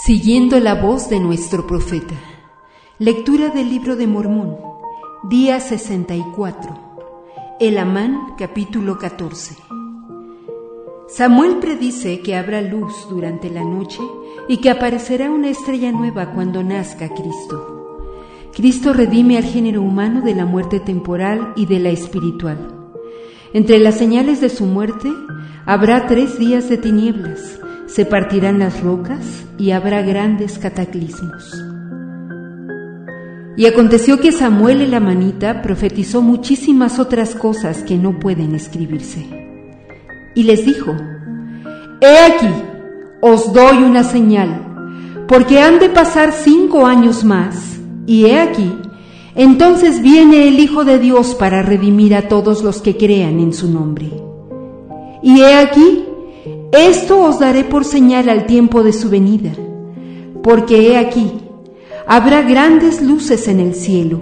Siguiendo la voz de nuestro profeta. Lectura del libro de Mormón, día 64. El Amán, capítulo 14. Samuel predice que habrá luz durante la noche y que aparecerá una estrella nueva cuando nazca Cristo. Cristo redime al género humano de la muerte temporal y de la espiritual. Entre las señales de su muerte habrá tres días de tinieblas se partirán las rocas y habrá grandes cataclismos. Y aconteció que Samuel el Amanita profetizó muchísimas otras cosas que no pueden escribirse. Y les dijo, He aquí, os doy una señal, porque han de pasar cinco años más, y he aquí, entonces viene el Hijo de Dios para redimir a todos los que crean en su nombre. Y he aquí, esto os daré por señal al tiempo de su venida, porque he aquí, habrá grandes luces en el cielo,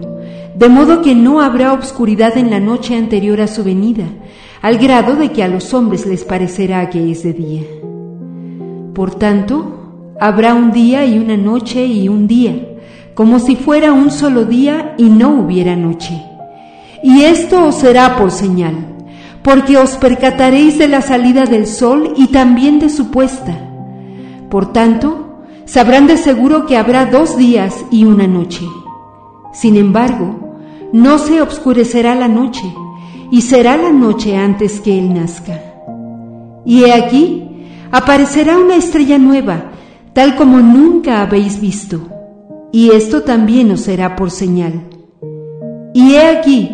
de modo que no habrá obscuridad en la noche anterior a su venida, al grado de que a los hombres les parecerá que es de día. Por tanto, habrá un día y una noche y un día, como si fuera un solo día y no hubiera noche. Y esto os será por señal porque os percataréis de la salida del sol y también de su puesta. Por tanto, sabrán de seguro que habrá dos días y una noche. Sin embargo, no se obscurecerá la noche, y será la noche antes que Él nazca. Y he aquí, aparecerá una estrella nueva, tal como nunca habéis visto, y esto también os será por señal. Y he aquí,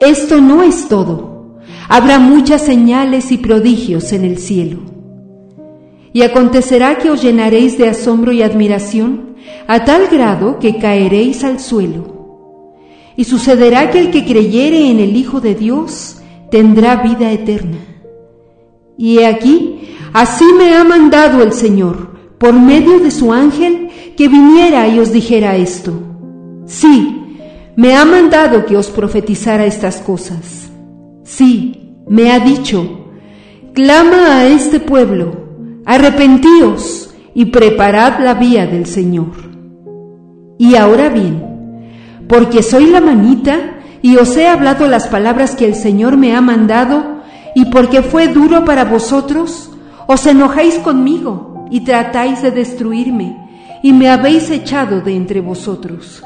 esto no es todo Habrá muchas señales y prodigios en el cielo. Y acontecerá que os llenaréis de asombro y admiración a tal grado que caeréis al suelo. Y sucederá que el que creyere en el Hijo de Dios tendrá vida eterna. Y he aquí, así me ha mandado el Señor, por medio de su ángel, que viniera y os dijera esto. Sí, me ha mandado que os profetizara estas cosas. Sí, me ha dicho, clama a este pueblo, arrepentíos y preparad la vía del Señor. Y ahora bien, porque soy la manita y os he hablado las palabras que el Señor me ha mandado, y porque fue duro para vosotros, os enojáis conmigo y tratáis de destruirme, y me habéis echado de entre vosotros.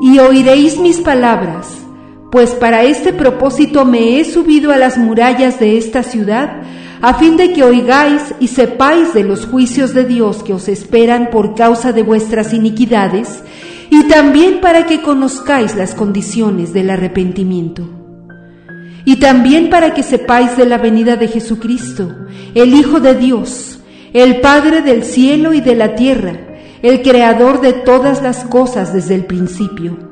Y oiréis mis palabras, pues para este propósito me he subido a las murallas de esta ciudad, a fin de que oigáis y sepáis de los juicios de Dios que os esperan por causa de vuestras iniquidades, y también para que conozcáis las condiciones del arrepentimiento. Y también para que sepáis de la venida de Jesucristo, el Hijo de Dios, el Padre del cielo y de la tierra, el Creador de todas las cosas desde el principio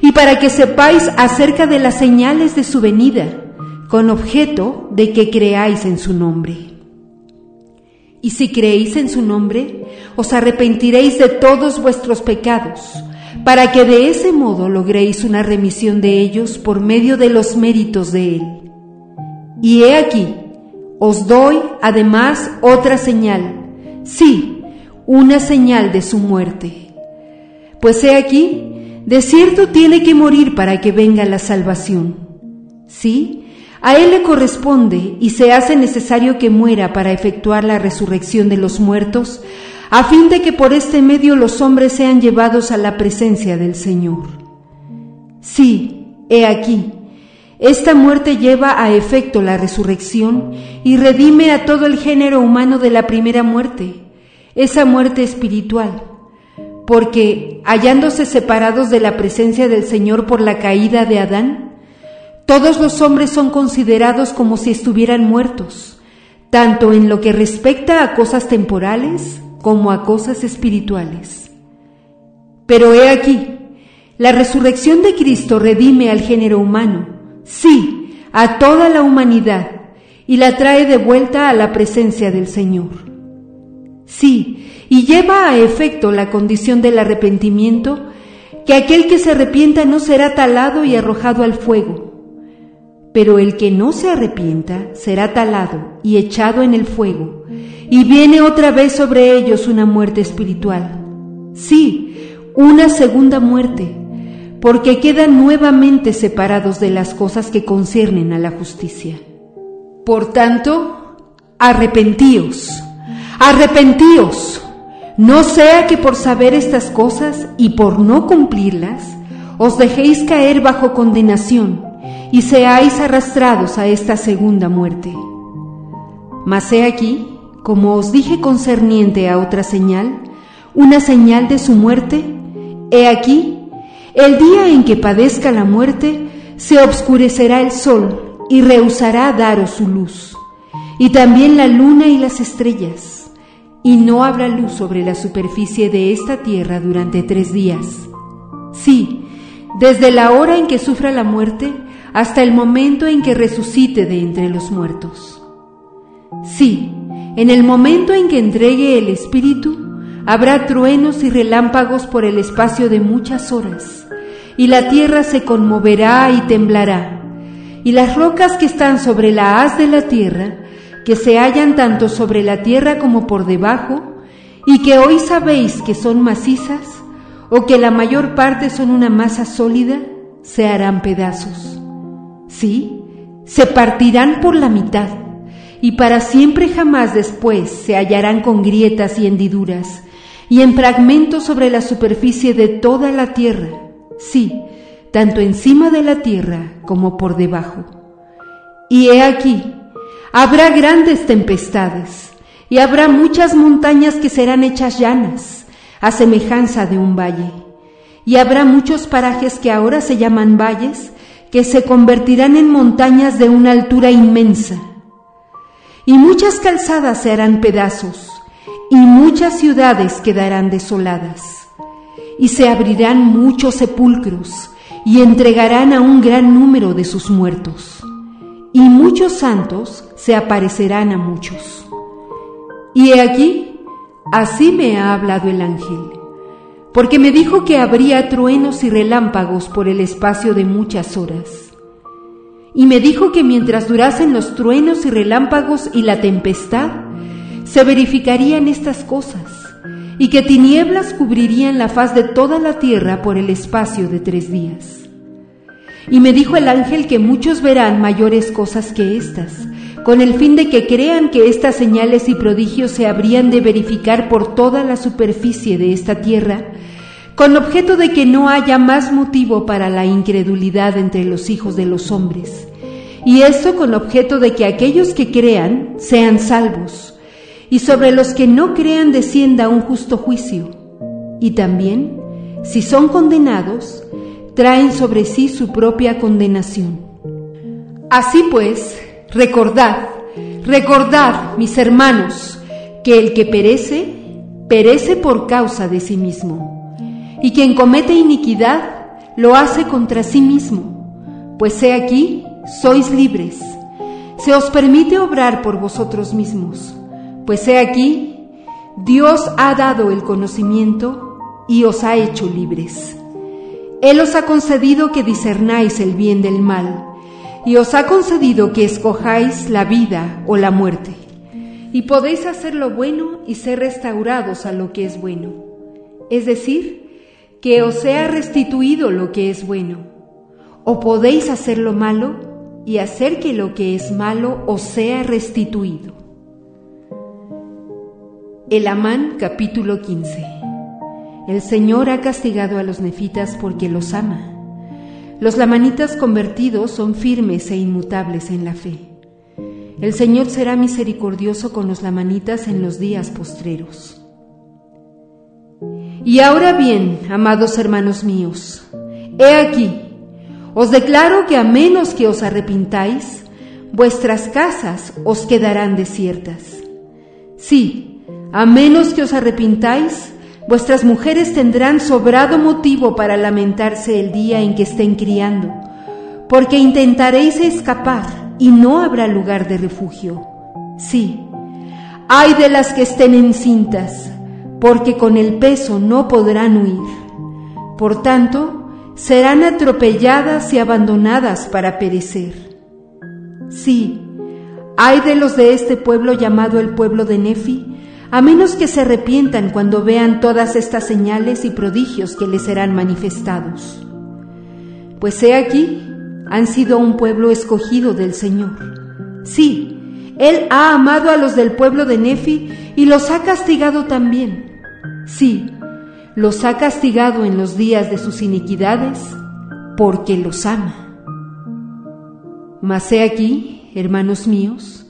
y para que sepáis acerca de las señales de su venida, con objeto de que creáis en su nombre. Y si creéis en su nombre, os arrepentiréis de todos vuestros pecados, para que de ese modo logréis una remisión de ellos por medio de los méritos de Él. Y he aquí, os doy además otra señal, sí, una señal de su muerte. Pues he aquí, de cierto tiene que morir para que venga la salvación. ¿Sí? A Él le corresponde y se hace necesario que muera para efectuar la resurrección de los muertos, a fin de que por este medio los hombres sean llevados a la presencia del Señor. Sí, he aquí, esta muerte lleva a efecto la resurrección y redime a todo el género humano de la primera muerte, esa muerte espiritual porque hallándose separados de la presencia del Señor por la caída de Adán, todos los hombres son considerados como si estuvieran muertos, tanto en lo que respecta a cosas temporales como a cosas espirituales. Pero he aquí, la resurrección de Cristo redime al género humano, sí, a toda la humanidad, y la trae de vuelta a la presencia del Señor. Sí, y lleva a efecto la condición del arrepentimiento, que aquel que se arrepienta no será talado y arrojado al fuego, pero el que no se arrepienta será talado y echado en el fuego, y viene otra vez sobre ellos una muerte espiritual. Sí, una segunda muerte, porque quedan nuevamente separados de las cosas que conciernen a la justicia. Por tanto, arrepentíos, arrepentíos, no sea que por saber estas cosas y por no cumplirlas, os dejéis caer bajo condenación y seáis arrastrados a esta segunda muerte. Mas he aquí, como os dije concerniente a otra señal, una señal de su muerte, he aquí, el día en que padezca la muerte, se obscurecerá el sol y rehusará daros su luz, y también la luna y las estrellas, y no habrá luz sobre la superficie de esta tierra durante tres días. Sí, desde la hora en que sufra la muerte hasta el momento en que resucite de entre los muertos. Sí, en el momento en que entregue el Espíritu, habrá truenos y relámpagos por el espacio de muchas horas, y la tierra se conmoverá y temblará, y las rocas que están sobre la haz de la tierra, que se hallan tanto sobre la tierra como por debajo, y que hoy sabéis que son macizas, o que la mayor parte son una masa sólida, se harán pedazos. Sí, se partirán por la mitad, y para siempre jamás después se hallarán con grietas y hendiduras, y en fragmentos sobre la superficie de toda la tierra, sí, tanto encima de la tierra como por debajo. Y he aquí, habrá grandes tempestades, y habrá muchas montañas que serán hechas llanas, a semejanza de un valle. Y habrá muchos parajes que ahora se llaman valles, que se convertirán en montañas de una altura inmensa. Y muchas calzadas se harán pedazos, y muchas ciudades quedarán desoladas. Y se abrirán muchos sepulcros, y entregarán a un gran número de sus muertos. Y muchos santos se aparecerán a muchos. Y he aquí, Así me ha hablado el ángel, porque me dijo que habría truenos y relámpagos por el espacio de muchas horas. Y me dijo que mientras durasen los truenos y relámpagos y la tempestad, se verificarían estas cosas, y que tinieblas cubrirían la faz de toda la tierra por el espacio de tres días. Y me dijo el ángel que muchos verán mayores cosas que estas, con el fin de que crean que estas señales y prodigios se habrían de verificar por toda la superficie de esta tierra, con objeto de que no haya más motivo para la incredulidad entre los hijos de los hombres, y esto con objeto de que aquellos que crean sean salvos, y sobre los que no crean descienda un justo juicio, y también, si son condenados, traen sobre sí su propia condenación. Así pues, Recordad, recordad, mis hermanos, que el que perece, perece por causa de sí mismo, y quien comete iniquidad, lo hace contra sí mismo, pues he aquí, sois libres. Se os permite obrar por vosotros mismos, pues he aquí, Dios ha dado el conocimiento y os ha hecho libres. Él os ha concedido que discernáis el bien del mal y os ha concedido que escojáis la vida o la muerte, y podéis hacer lo bueno y ser restaurados a lo que es bueno, es decir, que os sea restituido lo que es bueno, o podéis hacer lo malo y hacer que lo que es malo os sea restituido. El Amán capítulo 15 El Señor ha castigado a los nefitas porque los ama los lamanitas convertidos son firmes e inmutables en la fe. El Señor será misericordioso con los lamanitas en los días postreros. Y ahora bien, amados hermanos míos, he aquí, os declaro que a menos que os arrepintáis, vuestras casas os quedarán desiertas. Sí, a menos que os arrepintáis, Vuestras mujeres tendrán sobrado motivo para lamentarse el día en que estén criando, porque intentaréis escapar y no habrá lugar de refugio. Sí, hay de las que estén encintas, porque con el peso no podrán huir. Por tanto, serán atropelladas y abandonadas para perecer. Sí, Hay de los de este pueblo llamado el pueblo de Nefi, a menos que se arrepientan cuando vean todas estas señales y prodigios que les serán manifestados. Pues he aquí, han sido un pueblo escogido del Señor. Sí, Él ha amado a los del pueblo de Nefi y los ha castigado también. Sí, los ha castigado en los días de sus iniquidades, porque los ama. Mas he aquí, hermanos míos,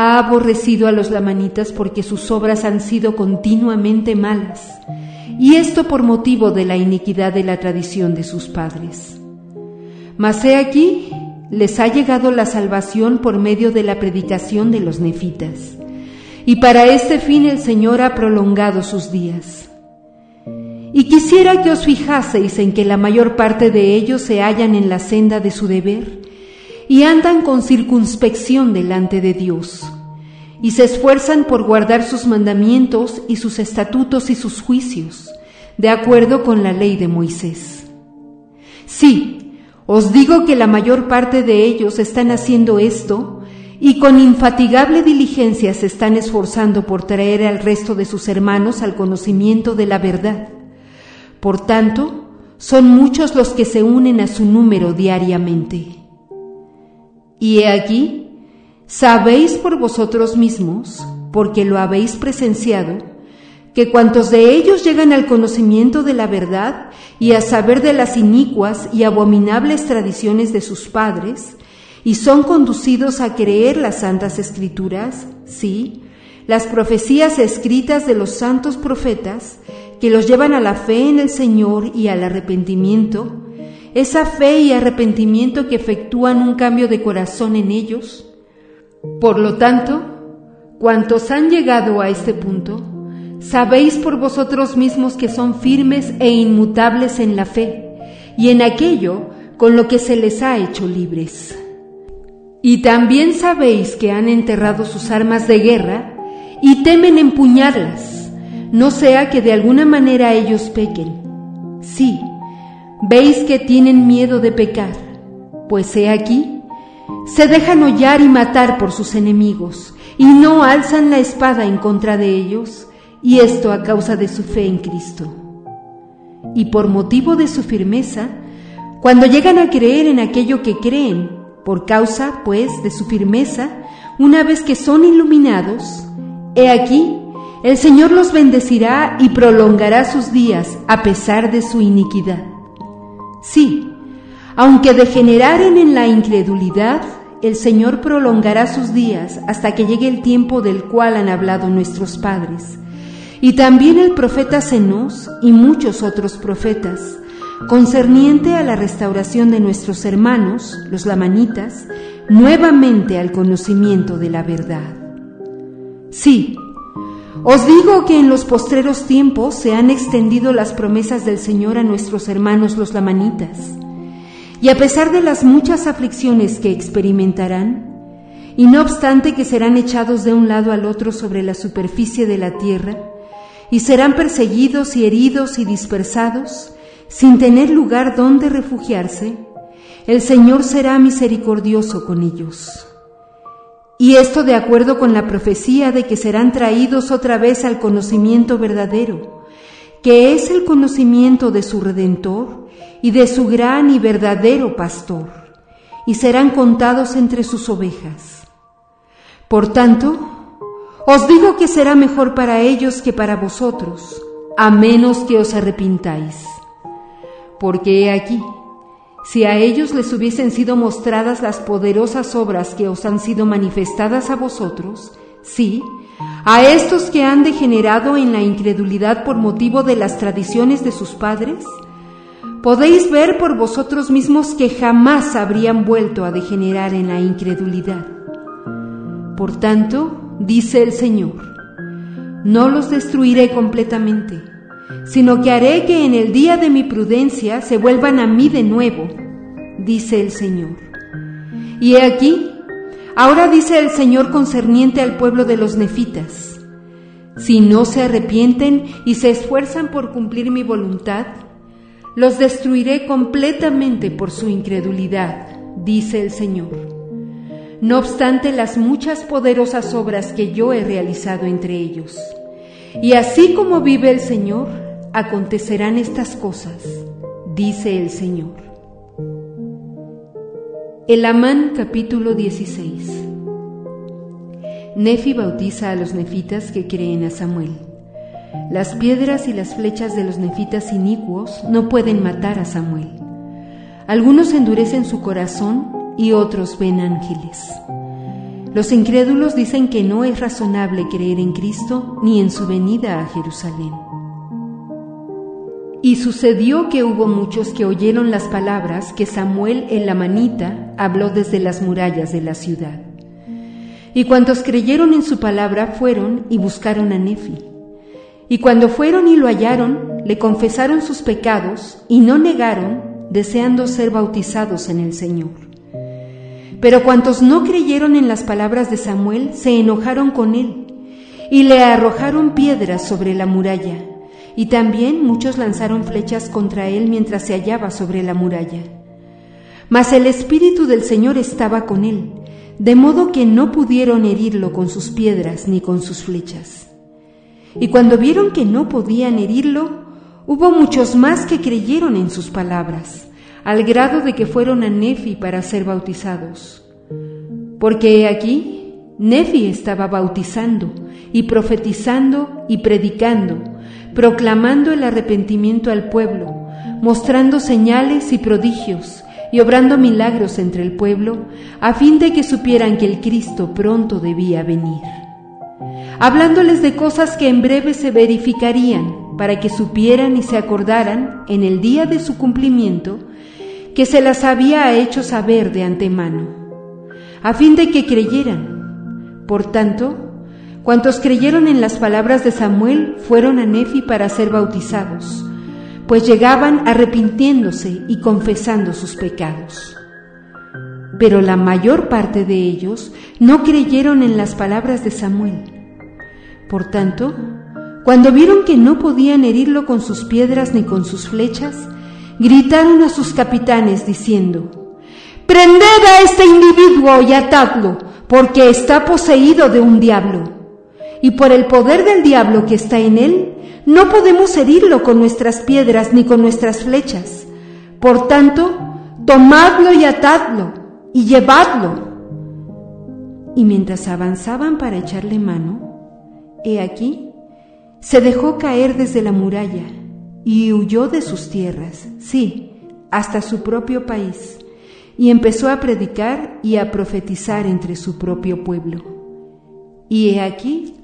ha aborrecido a los lamanitas porque sus obras han sido continuamente malas, y esto por motivo de la iniquidad de la tradición de sus padres. Mas he aquí, les ha llegado la salvación por medio de la predicación de los nefitas, y para este fin el Señor ha prolongado sus días. Y quisiera que os fijaseis en que la mayor parte de ellos se hallan en la senda de su deber, y andan con circunspección delante de Dios, y se esfuerzan por guardar sus mandamientos y sus estatutos y sus juicios, de acuerdo con la ley de Moisés. Sí, os digo que la mayor parte de ellos están haciendo esto y con infatigable diligencia se están esforzando por traer al resto de sus hermanos al conocimiento de la verdad. Por tanto, son muchos los que se unen a su número diariamente. Y he aquí, sabéis por vosotros mismos, porque lo habéis presenciado, que cuantos de ellos llegan al conocimiento de la verdad y a saber de las inicuas y abominables tradiciones de sus padres, y son conducidos a creer las santas escrituras, sí, las profecías escritas de los santos profetas, que los llevan a la fe en el Señor y al arrepentimiento, esa fe y arrepentimiento que efectúan un cambio de corazón en ellos. Por lo tanto, cuantos han llegado a este punto, sabéis por vosotros mismos que son firmes e inmutables en la fe y en aquello con lo que se les ha hecho libres. Y también sabéis que han enterrado sus armas de guerra y temen empuñarlas, no sea que de alguna manera ellos pequen. Sí, Veis que tienen miedo de pecar, pues he aquí, se dejan hollar y matar por sus enemigos, y no alzan la espada en contra de ellos, y esto a causa de su fe en Cristo. Y por motivo de su firmeza, cuando llegan a creer en aquello que creen, por causa, pues, de su firmeza, una vez que son iluminados, he aquí, el Señor los bendecirá y prolongará sus días a pesar de su iniquidad. Sí, aunque degeneraren en la incredulidad, el Señor prolongará sus días hasta que llegue el tiempo del cual han hablado nuestros padres. Y también el profeta Zenos y muchos otros profetas, concerniente a la restauración de nuestros hermanos, los lamanitas, nuevamente al conocimiento de la verdad. Sí, os digo que en los postreros tiempos se han extendido las promesas del Señor a nuestros hermanos los lamanitas. Y a pesar de las muchas aflicciones que experimentarán, y no obstante que serán echados de un lado al otro sobre la superficie de la tierra, y serán perseguidos y heridos y dispersados, sin tener lugar donde refugiarse, el Señor será misericordioso con ellos. Y esto de acuerdo con la profecía de que serán traídos otra vez al conocimiento verdadero, que es el conocimiento de su Redentor y de su gran y verdadero pastor, y serán contados entre sus ovejas. Por tanto, os digo que será mejor para ellos que para vosotros, a menos que os arrepintáis. Porque he aquí, si a ellos les hubiesen sido mostradas las poderosas obras que os han sido manifestadas a vosotros, sí, a estos que han degenerado en la incredulidad por motivo de las tradiciones de sus padres, podéis ver por vosotros mismos que jamás habrían vuelto a degenerar en la incredulidad. Por tanto, dice el Señor, no los destruiré completamente sino que haré que en el día de mi prudencia se vuelvan a mí de nuevo, dice el Señor. Y he aquí, ahora dice el Señor concerniente al pueblo de los nefitas, si no se arrepienten y se esfuerzan por cumplir mi voluntad, los destruiré completamente por su incredulidad, dice el Señor. no obstante las muchas poderosas obras que yo he realizado entre ellos. Y así como vive el Señor, acontecerán estas cosas, dice el Señor. El Amán capítulo 16 Nefi bautiza a los nefitas que creen a Samuel. Las piedras y las flechas de los nefitas inicuos no pueden matar a Samuel. Algunos endurecen su corazón y otros ven ángeles. Los incrédulos dicen que no es razonable creer en Cristo ni en su venida a Jerusalén. Y sucedió que hubo muchos que oyeron las palabras que Samuel el Lamanita habló desde las murallas de la ciudad. Y cuantos creyeron en su palabra fueron y buscaron a Nefi. Y cuando fueron y lo hallaron, le confesaron sus pecados y no negaron, deseando ser bautizados en el Señor. Pero cuantos no creyeron en las palabras de Samuel se enojaron con él y le arrojaron piedras sobre la muralla. Y también muchos lanzaron flechas contra él mientras se hallaba sobre la muralla. Mas el Espíritu del Señor estaba con él, de modo que no pudieron herirlo con sus piedras ni con sus flechas. Y cuando vieron que no podían herirlo, hubo muchos más que creyeron en sus palabras, al grado de que fueron a Nefi para ser bautizados. Porque aquí Nefi estaba bautizando y profetizando y predicando, proclamando el arrepentimiento al pueblo, mostrando señales y prodigios y obrando milagros entre el pueblo, a fin de que supieran que el Cristo pronto debía venir hablándoles de cosas que en breve se verificarían, para que supieran y se acordaran en el día de su cumplimiento que se las había hecho saber de antemano, a fin de que creyeran. Por tanto, cuantos creyeron en las palabras de Samuel fueron a Nefi para ser bautizados, pues llegaban arrepintiéndose y confesando sus pecados. Pero la mayor parte de ellos no creyeron en las palabras de Samuel por tanto, cuando vieron que no podían herirlo con sus piedras ni con sus flechas, gritaron a sus capitanes diciendo, Prended a este individuo y atadlo, porque está poseído de un diablo. Y por el poder del diablo que está en él, no podemos herirlo con nuestras piedras ni con nuestras flechas. Por tanto, tomadlo y atadlo y llevadlo. Y mientras avanzaban para echarle mano, He aquí, se dejó caer desde la muralla y huyó de sus tierras, sí, hasta su propio país, y empezó a predicar y a profetizar entre su propio pueblo. Y he aquí,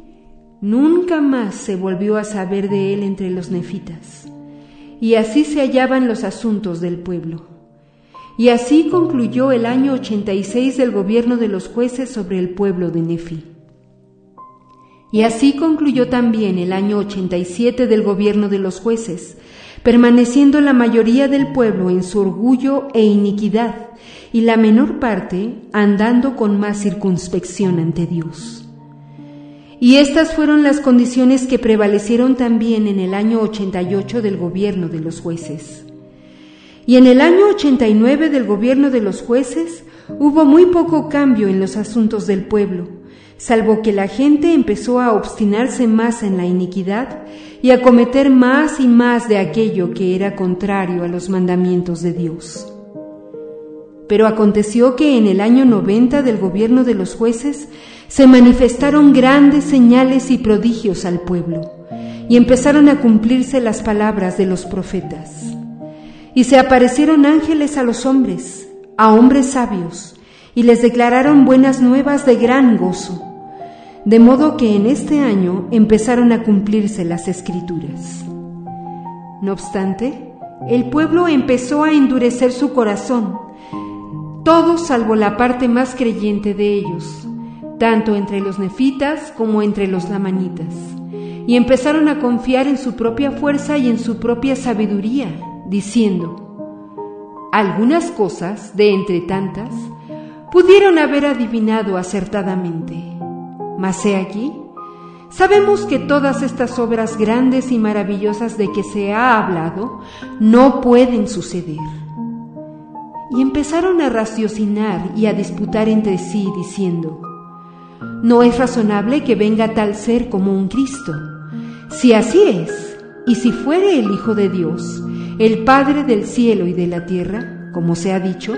nunca más se volvió a saber de él entre los nefitas. Y así se hallaban los asuntos del pueblo. Y así concluyó el año 86 del gobierno de los jueces sobre el pueblo de Nefi. Y así concluyó también el año 87 del gobierno de los jueces, permaneciendo la mayoría del pueblo en su orgullo e iniquidad, y la menor parte andando con más circunspección ante Dios. Y estas fueron las condiciones que prevalecieron también en el año 88 del gobierno de los jueces. Y en el año 89 del gobierno de los jueces hubo muy poco cambio en los asuntos del pueblo, salvo que la gente empezó a obstinarse más en la iniquidad y a cometer más y más de aquello que era contrario a los mandamientos de Dios. Pero aconteció que en el año 90 del gobierno de los jueces se manifestaron grandes señales y prodigios al pueblo, y empezaron a cumplirse las palabras de los profetas. Y se aparecieron ángeles a los hombres, a hombres sabios, y les declararon buenas nuevas de gran gozo, de modo que en este año empezaron a cumplirse las escrituras. No obstante, el pueblo empezó a endurecer su corazón, todos salvo la parte más creyente de ellos, tanto entre los nefitas como entre los lamanitas, y empezaron a confiar en su propia fuerza y en su propia sabiduría, diciendo, algunas cosas, de entre tantas, pudieron haber adivinado acertadamente. Mas he aquí, sabemos que todas estas obras grandes y maravillosas de que se ha hablado no pueden suceder. y empezaron a raciocinar y a disputar entre sí, diciendo, No es razonable que venga tal ser como un Cristo. Si así es, y si fuere el Hijo de Dios, el Padre del cielo y de la tierra, como se ha dicho,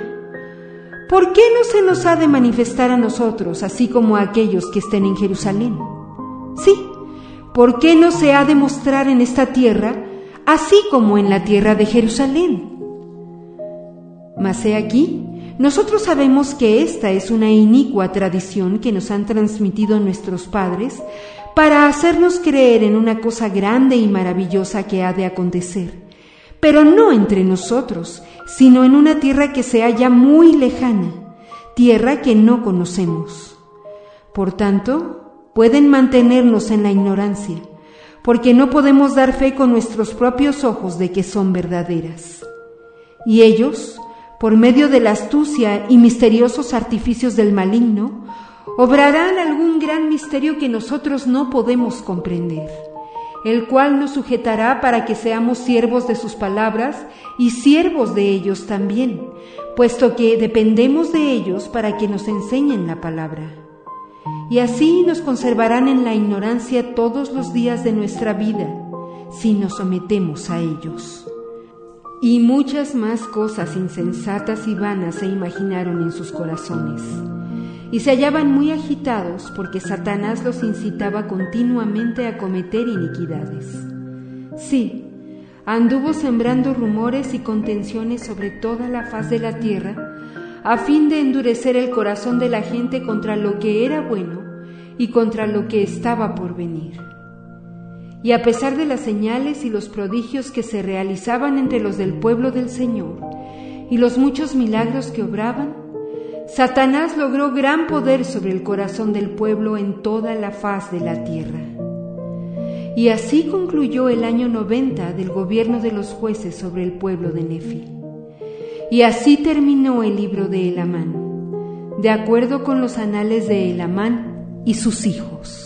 ¿por qué no se nos ha de manifestar a nosotros, así como a aquellos que estén en Jerusalén? Sí, ¿por qué no se ha de mostrar en esta tierra, así como en la tierra de Jerusalén? Mas he aquí, nosotros sabemos que esta es una inicua tradición que nos han transmitido nuestros padres para hacernos creer en una cosa grande y maravillosa que ha de acontecer, pero no entre nosotros, sino en una tierra que se halla muy lejana, tierra que no conocemos. Por tanto, pueden mantenernos en la ignorancia, porque no podemos dar fe con nuestros propios ojos de que son verdaderas. Y ellos, por medio de la astucia y misteriosos artificios del maligno, obrarán algún gran misterio que nosotros no podemos comprender, el cual nos sujetará para que seamos siervos de sus palabras y siervos de ellos también, puesto que dependemos de ellos para que nos enseñen la palabra. Y así nos conservarán en la ignorancia todos los días de nuestra vida, si nos sometemos a ellos. Y muchas más cosas insensatas y vanas se imaginaron en sus corazones. Y se hallaban muy agitados porque Satanás los incitaba continuamente a cometer iniquidades. Sí, anduvo sembrando rumores y contenciones sobre toda la faz de la tierra, a fin de endurecer el corazón de la gente contra lo que era bueno y contra lo que estaba por venir. Y a pesar de las señales y los prodigios que se realizaban entre los del pueblo del Señor y los muchos milagros que obraban, Satanás logró gran poder sobre el corazón del pueblo en toda la faz de la tierra. Y así concluyó el año 90 del gobierno de los jueces sobre el pueblo de Nefi. Y así terminó el libro de Elamán, de acuerdo con los anales de Elamán y sus hijos.